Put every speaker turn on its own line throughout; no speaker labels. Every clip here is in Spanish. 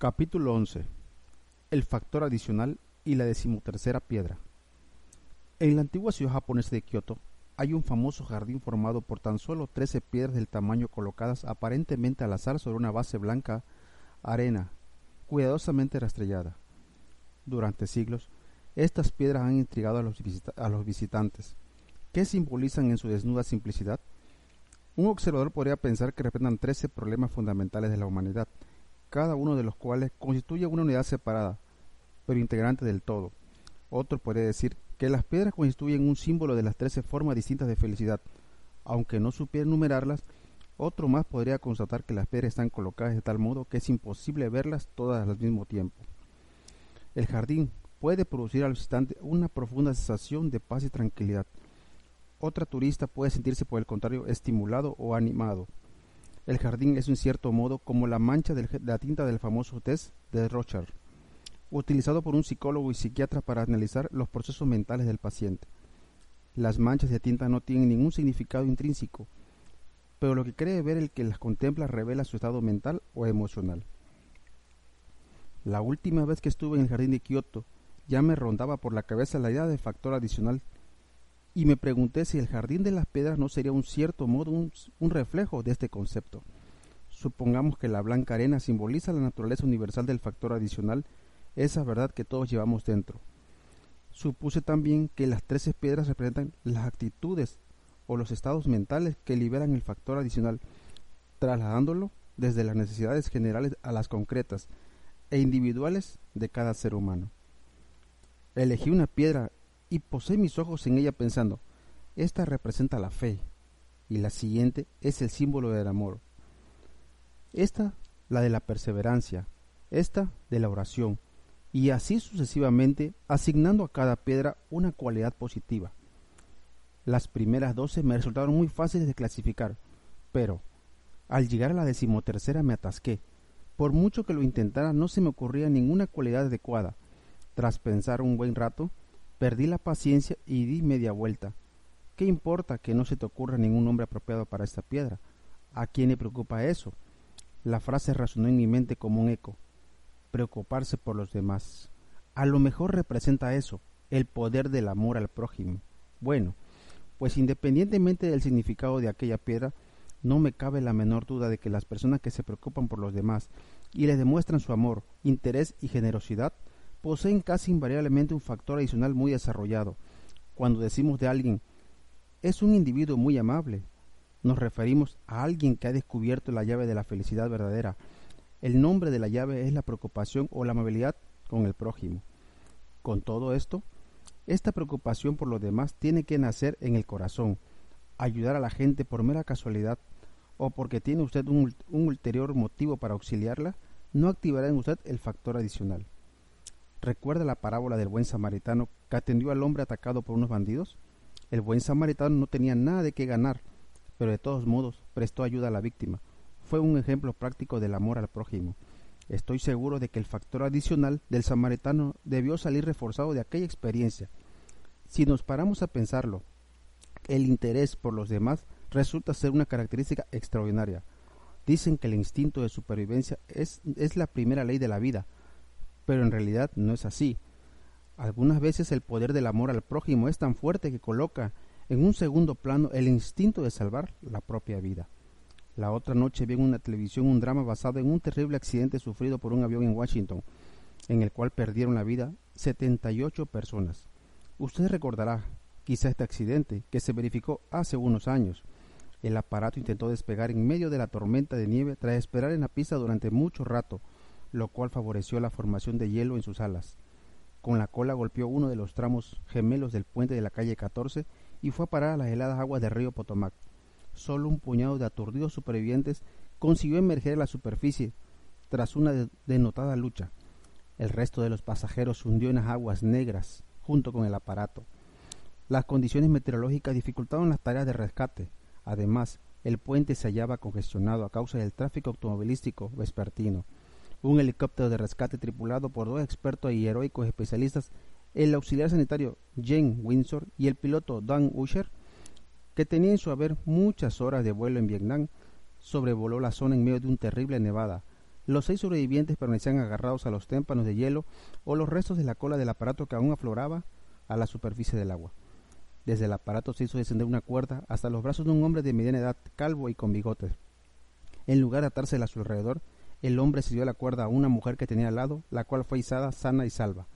Capítulo 11. El factor adicional y la decimotercera piedra. En la antigua ciudad japonesa de Kioto hay un famoso jardín formado por tan solo trece piedras del tamaño colocadas aparentemente al azar sobre una base blanca arena, cuidadosamente rastrellada. Durante siglos, estas piedras han intrigado a los, a los visitantes. ¿Qué simbolizan en su desnuda simplicidad? Un observador podría pensar que representan trece problemas fundamentales de la humanidad, cada uno de los cuales constituye una unidad separada, pero integrante del todo. Otro podría decir que las piedras constituyen un símbolo de las trece formas distintas de felicidad. Aunque no supiera enumerarlas, otro más podría constatar que las piedras están colocadas de tal modo que es imposible verlas todas al mismo tiempo. El jardín puede producir al visitante una profunda sensación de paz y tranquilidad. Otra turista puede sentirse por el contrario estimulado o animado. El jardín es en cierto modo como la mancha de la tinta del famoso test de Rochard, utilizado por un psicólogo y psiquiatra para analizar los procesos mentales del paciente. Las manchas de tinta no tienen ningún significado intrínseco, pero lo que cree ver el que las contempla revela su estado mental o emocional. La última vez que estuve en el jardín de Kioto, ya me rondaba por la cabeza la idea de factor adicional y me pregunté si el jardín de las piedras no sería un cierto modo un, un, reflejo de este concepto. Supongamos que la blanca arena simboliza la naturaleza universal del factor adicional, esa verdad que todos llevamos dentro. Supuse también que las trece piedras representan las actitudes o los estados mentales que liberan el factor adicional, trasladándolo desde las necesidades generales a las concretas e individuales de cada ser humano. Elegí una piedra y posé mis ojos en ella pensando, esta representa la fe y la siguiente es el símbolo del amor. Esta la de la perseverancia, esta de la oración, y así sucesivamente, asignando a cada piedra una cualidad positiva. Las primeras doce me resultaron muy fáciles de clasificar, pero al llegar a la decimotercera me atasqué. Por mucho que lo intentara, no se me ocurría ninguna cualidad adecuada. Tras pensar un buen rato, Perdí la paciencia y di media vuelta. ¿Qué importa que no se te ocurra ningún nombre apropiado para esta piedra? ¿A quién le preocupa eso? La frase resonó en mi mente como un eco. Preocuparse por los demás. A lo mejor representa eso, el poder del amor al prójimo. Bueno, pues independientemente del significado de aquella piedra, no me cabe la menor duda de que las personas que se preocupan por los demás y les demuestran su amor, interés y generosidad poseen casi invariablemente un factor adicional muy desarrollado. Cuando decimos de alguien, es un individuo muy amable, nos referimos a alguien que ha descubierto la llave de la felicidad verdadera. El nombre de la llave es la preocupación o la amabilidad con el prójimo. Con todo esto, esta preocupación por los demás tiene que nacer en el corazón. Ayudar a la gente por mera casualidad o porque tiene usted un, un ulterior motivo para auxiliarla, no activará en usted el factor adicional. ¿Recuerda la parábola del buen samaritano que atendió al hombre atacado por unos bandidos? El buen samaritano no tenía nada de qué ganar, pero de todos modos prestó ayuda a la víctima. Fue un ejemplo práctico del amor al prójimo. Estoy seguro de que el factor adicional del samaritano debió salir reforzado de aquella experiencia. Si nos paramos a pensarlo, el interés por los demás resulta ser una característica extraordinaria. Dicen que el instinto de supervivencia es, es la primera ley de la vida, pero en realidad no es así. Algunas veces el poder del amor al prójimo es tan fuerte que coloca en un segundo plano el instinto de salvar la propia vida. La otra noche vi en una televisión un drama basado en un terrible accidente sufrido por un avión en Washington, en el cual perdieron la vida 78 personas. Usted recordará quizá este accidente que se verificó hace unos años. El aparato intentó despegar en medio de la tormenta de nieve tras esperar en la pista durante mucho rato, lo cual favoreció la formación de hielo en sus alas. Con la cola golpeó uno de los tramos gemelos del puente de la calle 14 y fue a parar a las heladas aguas del río Potomac. Solo un puñado de aturdidos supervivientes consiguió emerger a la superficie, tras una denotada lucha. El resto de los pasajeros hundió en las aguas negras junto con el aparato. Las condiciones meteorológicas dificultaron las tareas de rescate. Además, el puente se hallaba congestionado a causa del tráfico automovilístico vespertino. Un helicóptero de rescate tripulado por dos expertos y heroicos especialistas, el auxiliar sanitario Jane Windsor y el piloto Dan Usher, que tenía en su haber muchas horas de vuelo en Vietnam, sobrevoló la zona en medio de un terrible nevada, los seis sobrevivientes permanecían agarrados a los témpanos de hielo o los restos de la cola del aparato que aún afloraba a la superficie del agua. Desde el aparato se hizo descender una cuerda hasta los brazos de un hombre de mediana edad, calvo y con bigotes. En lugar de atársela a su alrededor, el hombre se dio la cuerda a una mujer que tenía al lado, la cual fue izada sana y salva.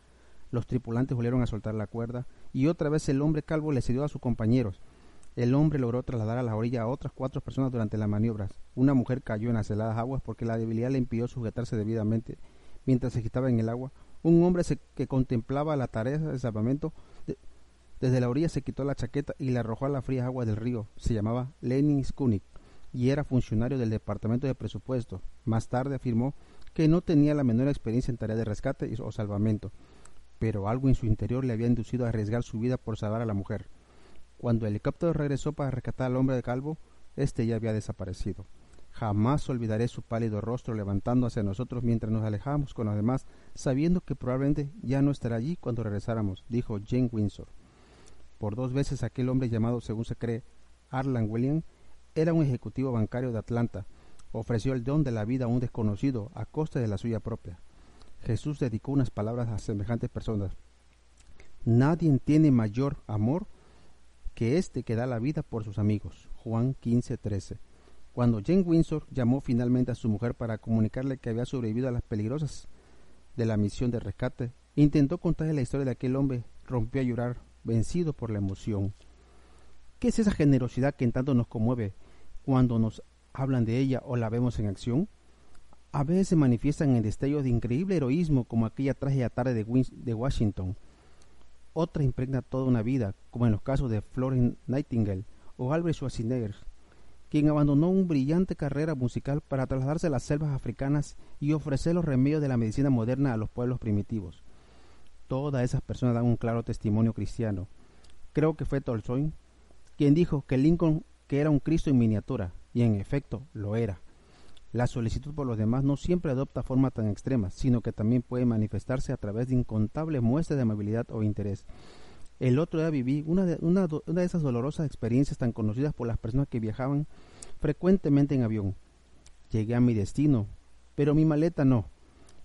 Los tripulantes volvieron a soltar la cuerda, y otra vez el hombre calvo le cedió a sus compañeros, el hombre logró trasladar a la orilla a otras cuatro personas durante las maniobras. Una mujer cayó en las heladas aguas porque la debilidad le impidió sujetarse debidamente mientras se agitaba en el agua. Un hombre que contemplaba la tarea de salvamento desde la orilla se quitó la chaqueta y la arrojó a las frías aguas del río. Se llamaba Lenin Skunik y era funcionario del Departamento de Presupuesto. Más tarde afirmó que no tenía la menor experiencia en tareas de rescate o salvamento, pero algo en su interior le había inducido a arriesgar su vida por salvar a la mujer. Cuando el helicóptero regresó para rescatar al hombre de calvo, éste ya había desaparecido. Jamás olvidaré su pálido rostro levantando hacia nosotros mientras nos alejábamos con los demás, sabiendo que probablemente ya no estará allí cuando regresáramos, dijo Jane Windsor. Por dos veces aquel hombre llamado, según se cree, Arlan William, era un ejecutivo bancario de Atlanta. Ofreció el don de la vida a un desconocido a costa de la suya propia. Jesús dedicó unas palabras a semejantes personas. Nadie tiene mayor amor que éste que da la vida por sus amigos. Juan 15:13. Cuando Jane Windsor llamó finalmente a su mujer para comunicarle que había sobrevivido a las peligrosas de la misión de rescate, intentó contarle la historia de aquel hombre, rompió a llorar, vencido por la emoción. ¿Qué es esa generosidad que en tanto nos conmueve cuando nos hablan de ella o la vemos en acción? A veces se manifiesta en el destello de increíble heroísmo como aquella trágica tarde de, de Washington, otra impregna toda una vida, como en los casos de Florence Nightingale o Albert Schwarzenegger, quien abandonó una brillante carrera musical para trasladarse a las selvas africanas y ofrecer los remedios de la medicina moderna a los pueblos primitivos. Todas esas personas dan un claro testimonio cristiano. Creo que fue Tolstoy quien dijo que Lincoln que era un Cristo en miniatura, y en efecto lo era. La solicitud por los demás no siempre adopta forma tan extrema, sino que también puede manifestarse a través de incontables muestras de amabilidad o interés. El otro día viví una de, esas dolorosas experiencias tan conocidas por las personas que viajaban frecuentemente en avión. Llegué a mi destino, pero mi maleta no.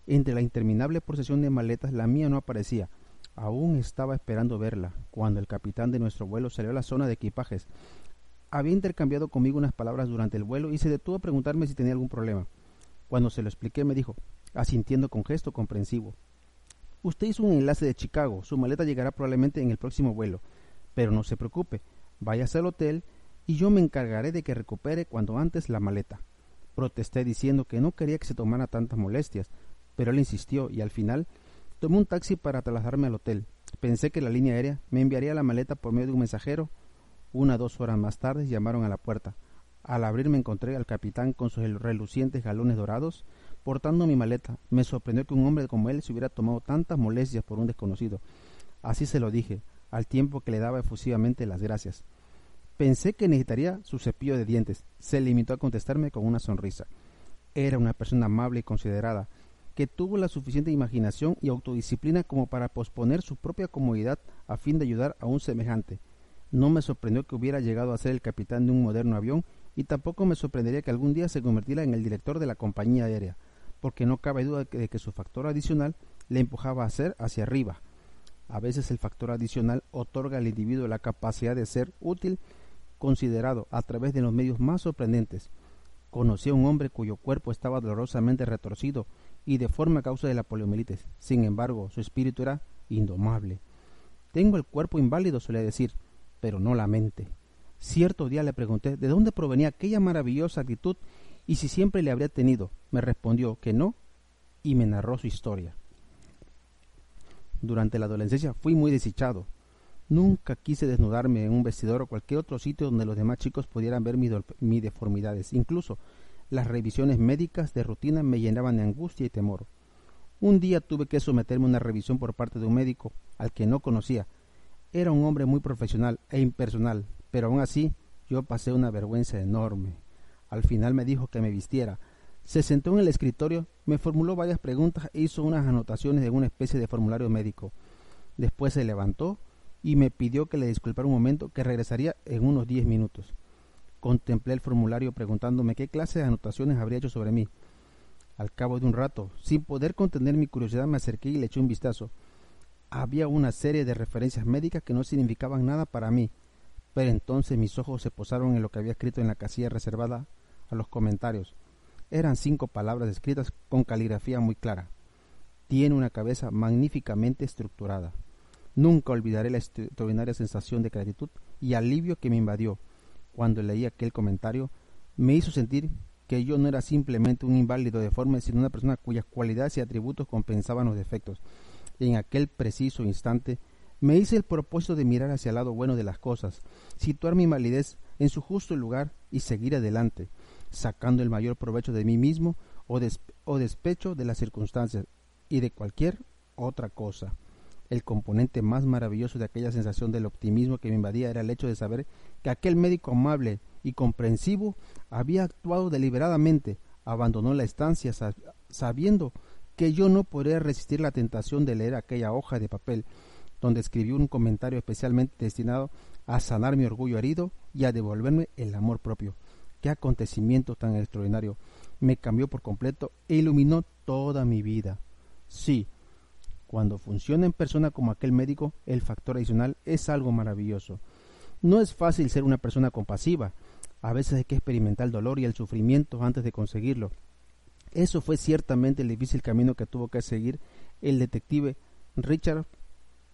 Entre la interminable procesión de maletas, la mía no aparecía. Aún estaba esperando verla, cuando el capitán de nuestro vuelo salió a la zona de equipajes había intercambiado conmigo unas palabras durante el vuelo y se detuvo a preguntarme si tenía algún problema. Cuando se lo expliqué me dijo, asintiendo con gesto comprensivo, Usted hizo un enlace de Chicago, su maleta llegará probablemente en el próximo vuelo, pero no se preocupe, váyase al hotel y yo me encargaré de que recupere cuando antes la maleta. Protesté diciendo que no quería que se tomara tantas molestias, pero él insistió y al final tomé un taxi para trasladarme al hotel. Pensé que la línea aérea me enviaría la maleta por medio de un mensajero una o dos horas más tarde llamaron a la puerta. Al abrir me encontré al capitán con sus relucientes galones dorados, portando mi maleta. Me sorprendió que un hombre como él se hubiera tomado tantas molestias por un desconocido. Así se lo dije, al tiempo que le daba efusivamente las gracias. Pensé que necesitaría su cepillo de dientes. Se limitó a contestarme con una sonrisa. Era una persona amable y considerada, que tuvo la suficiente imaginación y autodisciplina como para posponer su propia comodidad a fin de ayudar a un semejante. No me sorprendió que hubiera llegado a ser el capitán de un moderno avión y tampoco me sorprendería que algún día se convirtiera en el director de la compañía aérea, porque no cabe duda de que su factor adicional le empujaba a ser hacia arriba. A veces el factor adicional otorga al individuo la capacidad de ser útil considerado a través de los medios más sorprendentes. Conocí a un hombre cuyo cuerpo estaba dolorosamente retorcido y deforme a causa de la poliomielitis. Sin embargo, su espíritu era indomable. Tengo el cuerpo inválido, solía decir, pero no la mente. Cierto día le pregunté de dónde provenía aquella maravillosa actitud y si siempre le habría tenido. Me respondió que no y me narró su historia. Durante la adolescencia fui muy desdichado. Nunca quise desnudarme en un vestidor o cualquier otro sitio donde los demás chicos pudieran ver mis, mis deformidades. Incluso Las revisiones médicas de rutina me llenaban de angustia y temor. Un día tuve que someterme a una revisión por parte de un médico al que no conocía. Era un hombre muy profesional e impersonal, pero aún así yo pasé una vergüenza enorme. Al final me dijo que me vistiera. Se sentó en el escritorio, me formuló varias preguntas e hizo unas anotaciones de una especie de formulario médico. Después se levantó y me pidió que le disculpara un momento, que regresaría en unos diez minutos. Contemplé el formulario preguntándome qué clase de anotaciones habría hecho sobre mí. Al cabo de un rato, sin poder contener mi curiosidad, me acerqué y le eché un vistazo. Había una serie de referencias médicas que no significaban nada para mí, pero entonces mis ojos se posaron en lo que había escrito en la casilla reservada a los comentarios. Eran cinco palabras escritas con caligrafía muy clara. Tiene una cabeza magníficamente estructurada. Nunca olvidaré la extraordinaria sensación de gratitud y alivio que me invadió cuando leí aquel comentario. Me hizo sentir que yo no era simplemente un inválido deforme, sino una persona cuyas cualidades y atributos compensaban los defectos. En aquel preciso instante me hice el propósito de mirar hacia el lado bueno de las cosas, situar mi malidez en su justo lugar y seguir adelante, sacando el mayor provecho de mí mismo o, o despecho de las circunstancias y de cualquier otra cosa. El componente más maravilloso de aquella sensación del optimismo que me invadía era el hecho de saber que aquel médico amable y comprensivo había actuado deliberadamente, abandonó la estancia sabiendo que yo no podría resistir la tentación de leer aquella hoja de papel donde escribió un comentario especialmente destinado a sanar mi orgullo herido y a devolverme el amor propio. Qué acontecimiento tan extraordinario. Me cambió por completo e iluminó toda mi vida. Sí, cuando funciona en persona como aquel médico, el factor adicional es algo maravilloso. No es fácil ser una persona compasiva, a veces hay que experimentar el dolor y el sufrimiento antes de conseguirlo. Eso fue ciertamente el difícil camino que tuvo que seguir el detective Richard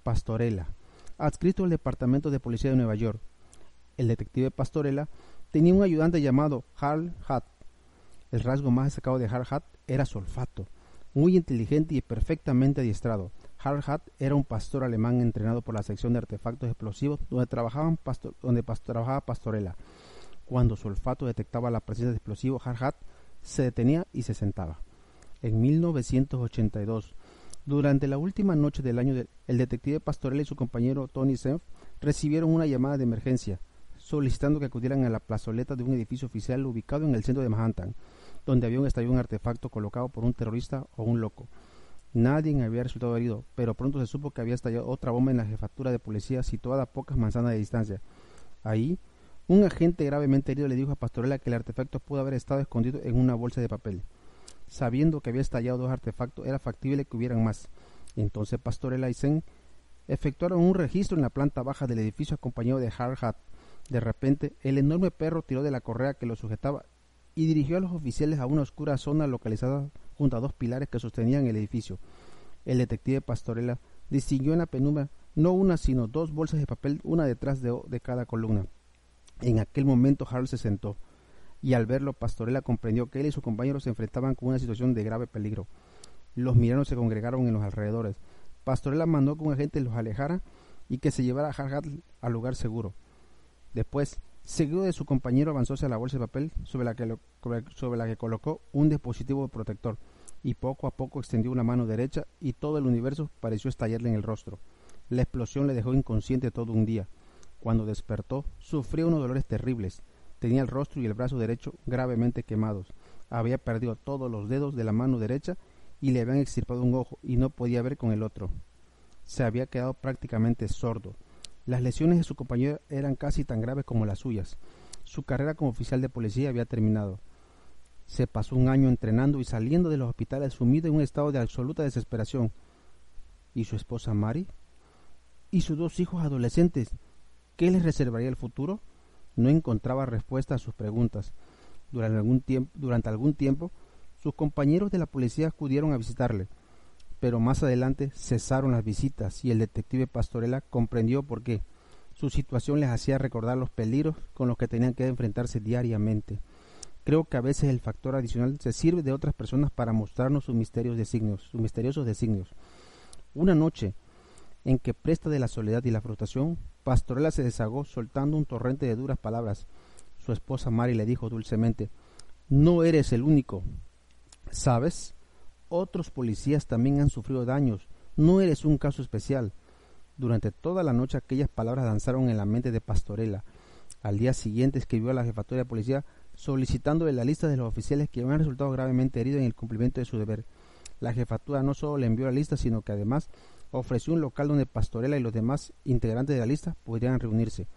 Pastorella, adscrito al Departamento de Policía de Nueva York. El detective Pastorella tenía un ayudante llamado Harl Hatt. El rasgo más destacado de Harl Hatt era su olfato, muy inteligente y perfectamente adiestrado. Harl Hatt era un pastor alemán entrenado por la sección de artefactos explosivos donde, trabajaban donde trabajaba Pastorella. Cuando su olfato detectaba la presencia de explosivos, Harhat se detenía y se sentaba. En 1982, durante la última noche del año, el detective Pastorella y su compañero Tony Senf recibieron una llamada de emergencia solicitando que acudieran a la plazoleta de un edificio oficial ubicado en el centro de Manhattan, donde había un estallado un artefacto colocado por un terrorista o un loco. Nadie había resultado herido, pero pronto se supo que había estallado otra bomba en la jefatura de policía situada a pocas manzanas de distancia. Ahí, un agente gravemente herido le dijo a Pastorella que el artefacto pudo haber estado escondido en una bolsa de papel. Sabiendo que había estallado dos artefactos, era factible que hubieran más. Entonces Pastorella y Zen efectuaron un registro en la planta baja del edificio acompañado de Hard Hat. De repente, el enorme perro tiró de la correa que lo sujetaba y dirigió a los oficiales a una oscura zona localizada junto a dos pilares que sostenían el edificio. El detective Pastorella distinguió en la penumbra no una sino dos bolsas de papel, una detrás de cada columna. En aquel momento Harold se sentó, y al verlo Pastorella comprendió que él y su compañero se enfrentaban con una situación de grave peligro. Los miranos se congregaron en los alrededores. Pastorella mandó que un agente los alejara y que se llevara a Harhat al lugar seguro. Después, seguido de su compañero, avanzó hacia la bolsa de papel sobre la que, sobre la que colocó un dispositivo protector y poco a poco extendió una mano derecha y todo el universo pareció estallarle en el rostro. La explosión le dejó inconsciente todo un día. Cuando despertó, sufrió unos dolores terribles. Tenía el rostro y el brazo derecho gravemente quemados. Había perdido todos los dedos de la mano derecha y le habían extirpado un ojo y no podía ver con el otro. Se había quedado prácticamente sordo. Las lesiones de su compañero eran casi tan graves como las suyas. Su carrera como oficial de policía había terminado. Se pasó un año entrenando y saliendo de los hospitales sumido en un estado de absoluta desesperación. ¿Y su esposa Mary? ¿Y sus dos hijos adolescentes? ¿Qué les reservaría el futuro? No encontraba respuesta a sus preguntas. Durante algún, tiempo, durante algún tiempo, sus compañeros de la policía acudieron a visitarle, pero más adelante cesaron las visitas y el detective Pastorella comprendió por qué. Su situación les hacía recordar los peligros con los que tenían que enfrentarse diariamente. Creo que a veces el factor adicional se sirve de otras personas para mostrarnos sus misterios designios, sus misteriosos designios. Una noche, en que presta de la soledad y la frustración, Pastorela se desagó soltando un torrente de duras palabras. Su esposa Mary le dijo dulcemente No eres el único. ¿Sabes? Otros policías también han sufrido daños. No eres un caso especial. Durante toda la noche aquellas palabras danzaron en la mente de Pastorela. Al día siguiente escribió a la jefatura de policía solicitándole la lista de los oficiales que habían resultado gravemente heridos en el cumplimiento de su deber. La jefatura no solo le envió la lista, sino que además ofreció un local donde Pastorela y los demás integrantes de la lista podrían reunirse.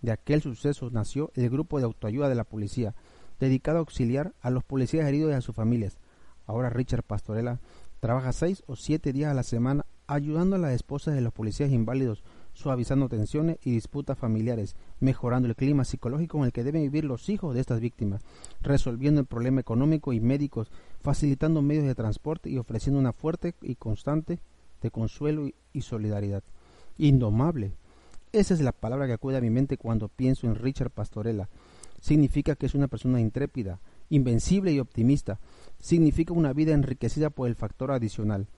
De aquel suceso nació el grupo de autoayuda de la policía, dedicado a auxiliar a los policías heridos y a sus familias. Ahora Richard Pastorela trabaja seis o siete días a la semana ayudando a las esposas de los policías inválidos, suavizando tensiones y disputas familiares, mejorando el clima psicológico en el que deben vivir los hijos de estas víctimas, resolviendo el problema económico y médicos, facilitando medios de transporte y ofreciendo una fuerte y constante de consuelo y solidaridad. Indomable. Esa es la palabra que acude a mi mente cuando pienso en Richard Pastorella. Significa que es una persona intrépida, invencible y optimista. Significa una vida enriquecida por el factor adicional.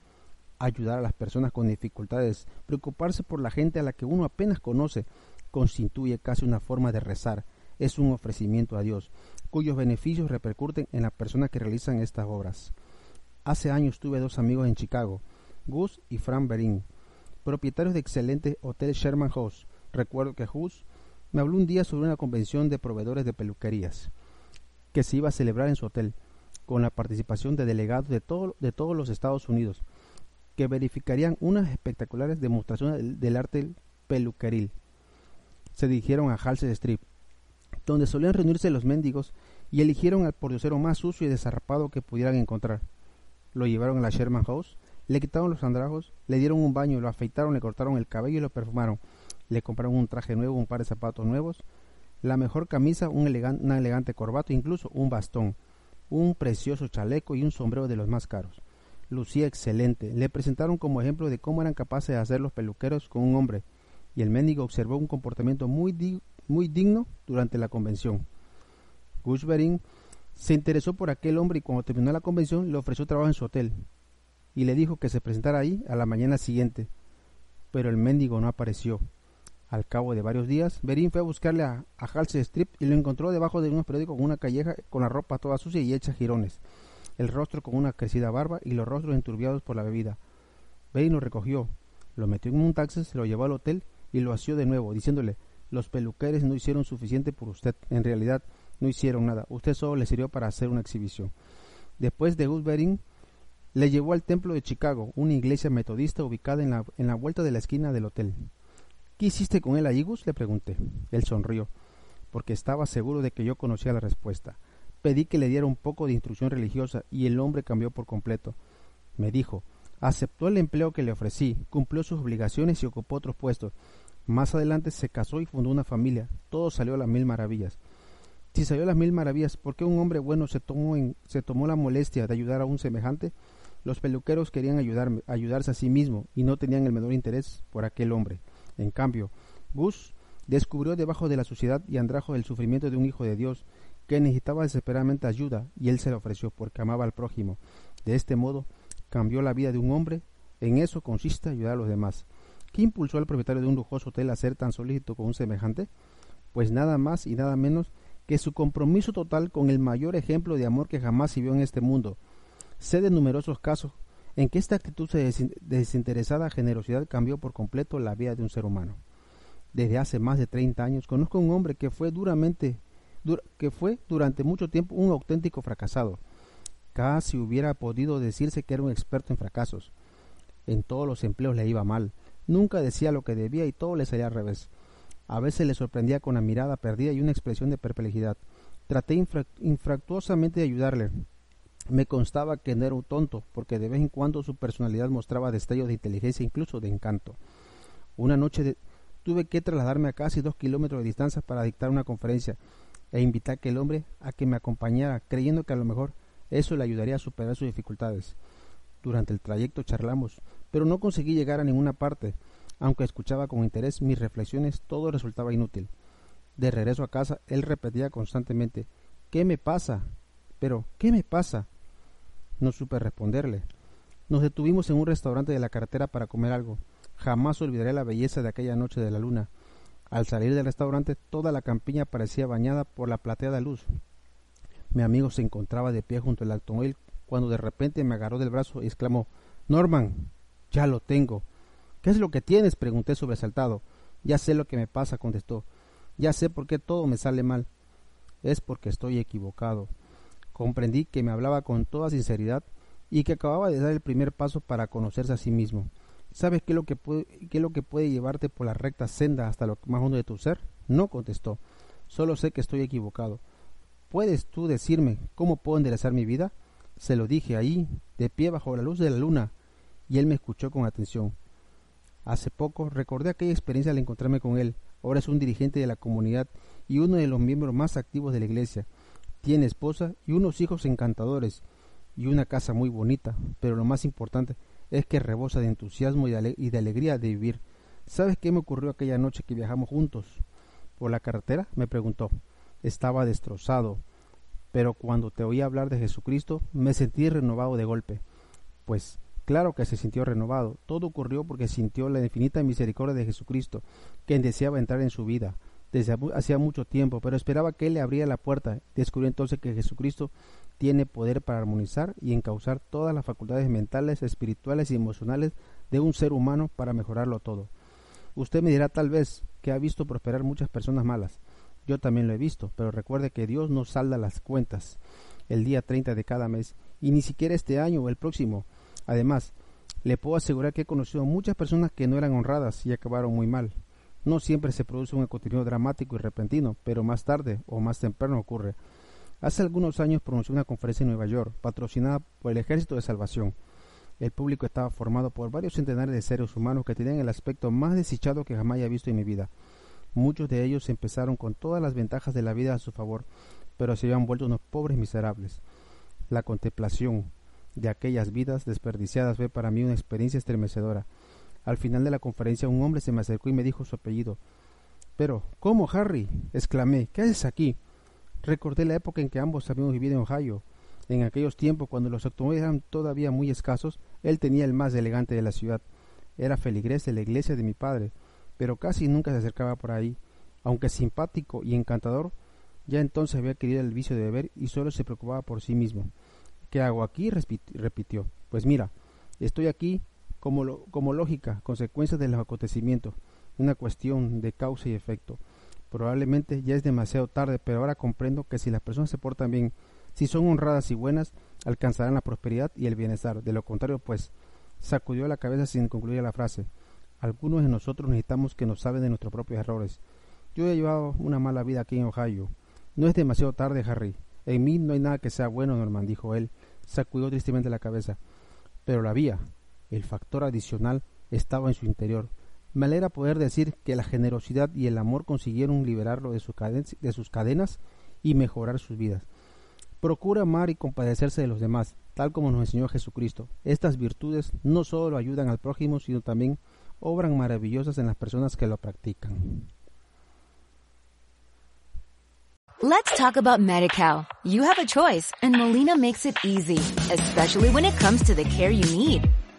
Ayudar a las personas con dificultades, preocuparse por la gente a la que uno apenas conoce, constituye casi una forma de rezar. Es un ofrecimiento a Dios, cuyos beneficios repercuten en las personas que realizan estas obras. Hace años tuve dos amigos en Chicago, Gus y Fran Berin, propietarios de excelente Hotel Sherman House. Recuerdo que Gus me habló un día sobre una convención de proveedores de peluquerías que se iba a celebrar en su hotel, con la participación de delegados de, de todos los Estados Unidos, que verificarían unas espectaculares demostraciones del, arte peluqueril. Se dirigieron a Halsey Street, donde solían reunirse los mendigos, y eligieron al pordiosero más sucio y desarrapado que pudieran encontrar. Lo llevaron a la Sherman House, le quitaron los andrajos, le dieron un baño, lo afeitaron, le cortaron el cabello y lo perfumaron. Le compraron un traje nuevo, un par de zapatos nuevos, la mejor camisa, un una elegante corbata, incluso un bastón, un precioso chaleco y un sombrero de los más caros. Lucía excelente. Le presentaron como ejemplo de cómo eran capaces de hacer los peluqueros con un hombre, y el mendigo observó un comportamiento muy, muy digno durante la convención. Gushberin se interesó por aquel hombre y cuando terminó la convención le ofreció trabajo en su hotel y le dijo que se presentara ahí a la mañana siguiente. Pero el mendigo no apareció. Al cabo de varios días, Berín fue a buscarle a, a Halsey Strip y lo encontró debajo de unos periódicos con una calleja con la ropa toda sucia y hecha jirones, el rostro con una crecida barba y los rostros enturbiados por la bebida. Berín lo recogió, lo metió en un taxi, se lo llevó al hotel y lo asió de nuevo, diciéndole los peluqueres no hicieron suficiente por usted. En realidad, no hicieron nada. Usted solo le sirvió para hacer una exhibición. Después de Gus Bering, le llevó al templo de Chicago, una iglesia metodista ubicada en la, en la vuelta de la esquina del hotel. ¿Qué hiciste con él, Gus? le pregunté. Él sonrió, porque estaba seguro de que yo conocía la respuesta. Pedí que le diera un poco de instrucción religiosa y el hombre cambió por completo. Me dijo, aceptó el empleo que le ofrecí, cumplió sus obligaciones y ocupó otros puestos. Más adelante se casó y fundó una familia. Todo salió a las mil maravillas. Si salió a las mil maravillas, ¿por qué un hombre bueno se tomó, se tomó la molestia de ayudar a un semejante? Los peluqueros querían ayudarse a sí mismo y no tenían el menor interés por aquel hombre. En cambio, Gus descubrió debajo de la suciedad y andrajo el sufrimiento de un hijo de Dios que necesitaba desesperadamente ayuda y él se la ofreció porque amaba al prójimo. De este modo, cambió la vida de un hombre. En eso consiste ayudar a los demás. ¿Qué impulsó al propietario de un lujoso hotel a ser tan solícito con un semejante? Pues nada más y nada menos que su compromiso total con el mayor ejemplo de amor que jamás se vio en este mundo, Sé de numerosos casos en que esta actitud de desinteresada generosidad cambió por completo la vida de un ser humano. Desde hace más de 30 años conozco a un hombre que fue duramente que fue durante mucho tiempo un auténtico fracasado. Casi hubiera podido decirse que era un experto en fracasos. En todos los empleos le iba mal. Nunca decía lo que debía y todo le salía al revés. A veces le sorprendía con la mirada perdida y una expresión de perplejidad. Traté infractuosamente de ayudarle, me constaba que no era un tonto, porque de vez en cuando su personalidad mostraba destellos de inteligencia incluso de encanto. Una noche tuve que trasladarme a casi dos kilómetros de distancia para dictar una conferencia e invitar a aquel hombre a que me acompañara, creyendo que a lo mejor eso le ayudaría a superar sus dificultades. Durante el trayecto charlamos, pero no conseguí llegar a ninguna parte. Aunque escuchaba con interés mis reflexiones, todo resultaba inútil. De regreso a casa, él repetía constantemente ¿Qué me pasa? Pero, ¿qué me pasa? No supe responderle. Nos detuvimos en un restaurante de la carretera para comer algo. Jamás olvidaré la belleza de aquella noche de la luna. Al salir del restaurante toda la campiña parecía bañada por la plateada luz. Mi amigo se encontraba de pie junto al automóvil cuando de repente me agarró del brazo y exclamó Norman, ya lo tengo. ¿Qué es lo que tienes? pregunté sobresaltado. Ya sé lo que me pasa, contestó. Ya sé por qué todo me sale mal. Es porque estoy equivocado. Comprendí que me hablaba con toda sinceridad y que acababa de dar el primer paso para conocerse a sí mismo. ¿Sabes qué es lo que puede, qué es lo que puede llevarte por la recta senda hasta lo más hondo de tu ser? No, contestó. Solo sé que estoy equivocado. ¿Puedes tú decirme cómo puedo enderezar mi vida? Se lo dije ahí, de pie bajo la luz de la luna, y él me escuchó con atención. Hace poco recordé aquella experiencia al encontrarme con él. Ahora es un dirigente de la comunidad y uno de los miembros más activos de la iglesia. Tiene esposa y unos hijos encantadores y una casa muy bonita, pero lo más importante es que rebosa de entusiasmo y de, alegría de vivir. ¿Sabes qué me ocurrió aquella noche que viajamos juntos? ¿Por la carretera? me preguntó. Estaba destrozado, pero cuando te oí hablar de Jesucristo me sentí renovado de golpe. Pues claro que se sintió renovado. Todo ocurrió porque sintió la infinita misericordia de Jesucristo, quien deseaba entrar en su vida desde hacía mucho tiempo, pero esperaba que él le abriera la puerta. Descubrió entonces que Jesucristo tiene poder para armonizar y encauzar todas las facultades mentales, espirituales y emocionales de un ser humano para mejorarlo todo. Usted me dirá tal vez que ha visto prosperar muchas personas malas. Yo también lo he visto, pero recuerde que Dios no salda las cuentas el día 30 de cada mes y ni siquiera este año o el próximo. Además, le puedo asegurar que he conocido muchas personas que no eran honradas y acabaron muy mal. No siempre se produce un acontecimiento dramático y repentino, pero más tarde o más temprano ocurre. Hace algunos años pronunció una conferencia en Nueva York, patrocinada por el Ejército de Salvación. El público estaba formado por varios centenares de seres humanos que tenían el aspecto más desdichado que jamás haya visto en mi vida. Muchos de ellos empezaron con todas las ventajas de la vida a su favor, pero se habían vuelto unos pobres miserables. La contemplación de aquellas vidas desperdiciadas fue para mí una experiencia estremecedora. Al final de la conferencia un hombre se me acercó y me dijo su apellido. Pero, ¿cómo, Harry? exclamé. ¿Qué haces aquí? Recordé la época en que ambos habíamos vivido en Ohio. En aquellos tiempos, cuando los automóviles eran todavía muy escasos, él tenía el más elegante de la ciudad. Era feligrés de la iglesia de mi padre, pero casi nunca se acercaba por ahí. Aunque simpático y encantador, ya entonces había querido el vicio de beber y solo se preocupaba por sí mismo. ¿Qué hago aquí? repitió. Pues mira, estoy aquí como, como lógica, consecuencia de los acontecimientos, una cuestión de causa y efecto. Probablemente ya es demasiado tarde, pero ahora comprendo que si las personas se portan bien, si son honradas y buenas, alcanzarán la prosperidad y el bienestar. De lo contrario, pues, sacudió la cabeza sin concluir la frase. Algunos de nosotros necesitamos que nos saben de nuestros propios errores. Yo he llevado una mala vida aquí en Ohio. No es demasiado tarde, Harry. En mí no hay nada que sea bueno, Norman, dijo él. Sacudió tristemente la cabeza. Pero la vía, el factor adicional, estaba en su interior. Me alegra poder decir que la generosidad y el amor consiguieron liberarlo de, sus cadenas y mejorar sus vidas. Procura amar y compadecerse de los demás, tal como nos enseñó Jesucristo. Estas virtudes no solo ayudan al prójimo, sino también obran maravillosas en las personas que lo practican.
Let's talk about MediCal. You have a choice and Molina makes it easy, especially when it comes to the care you need.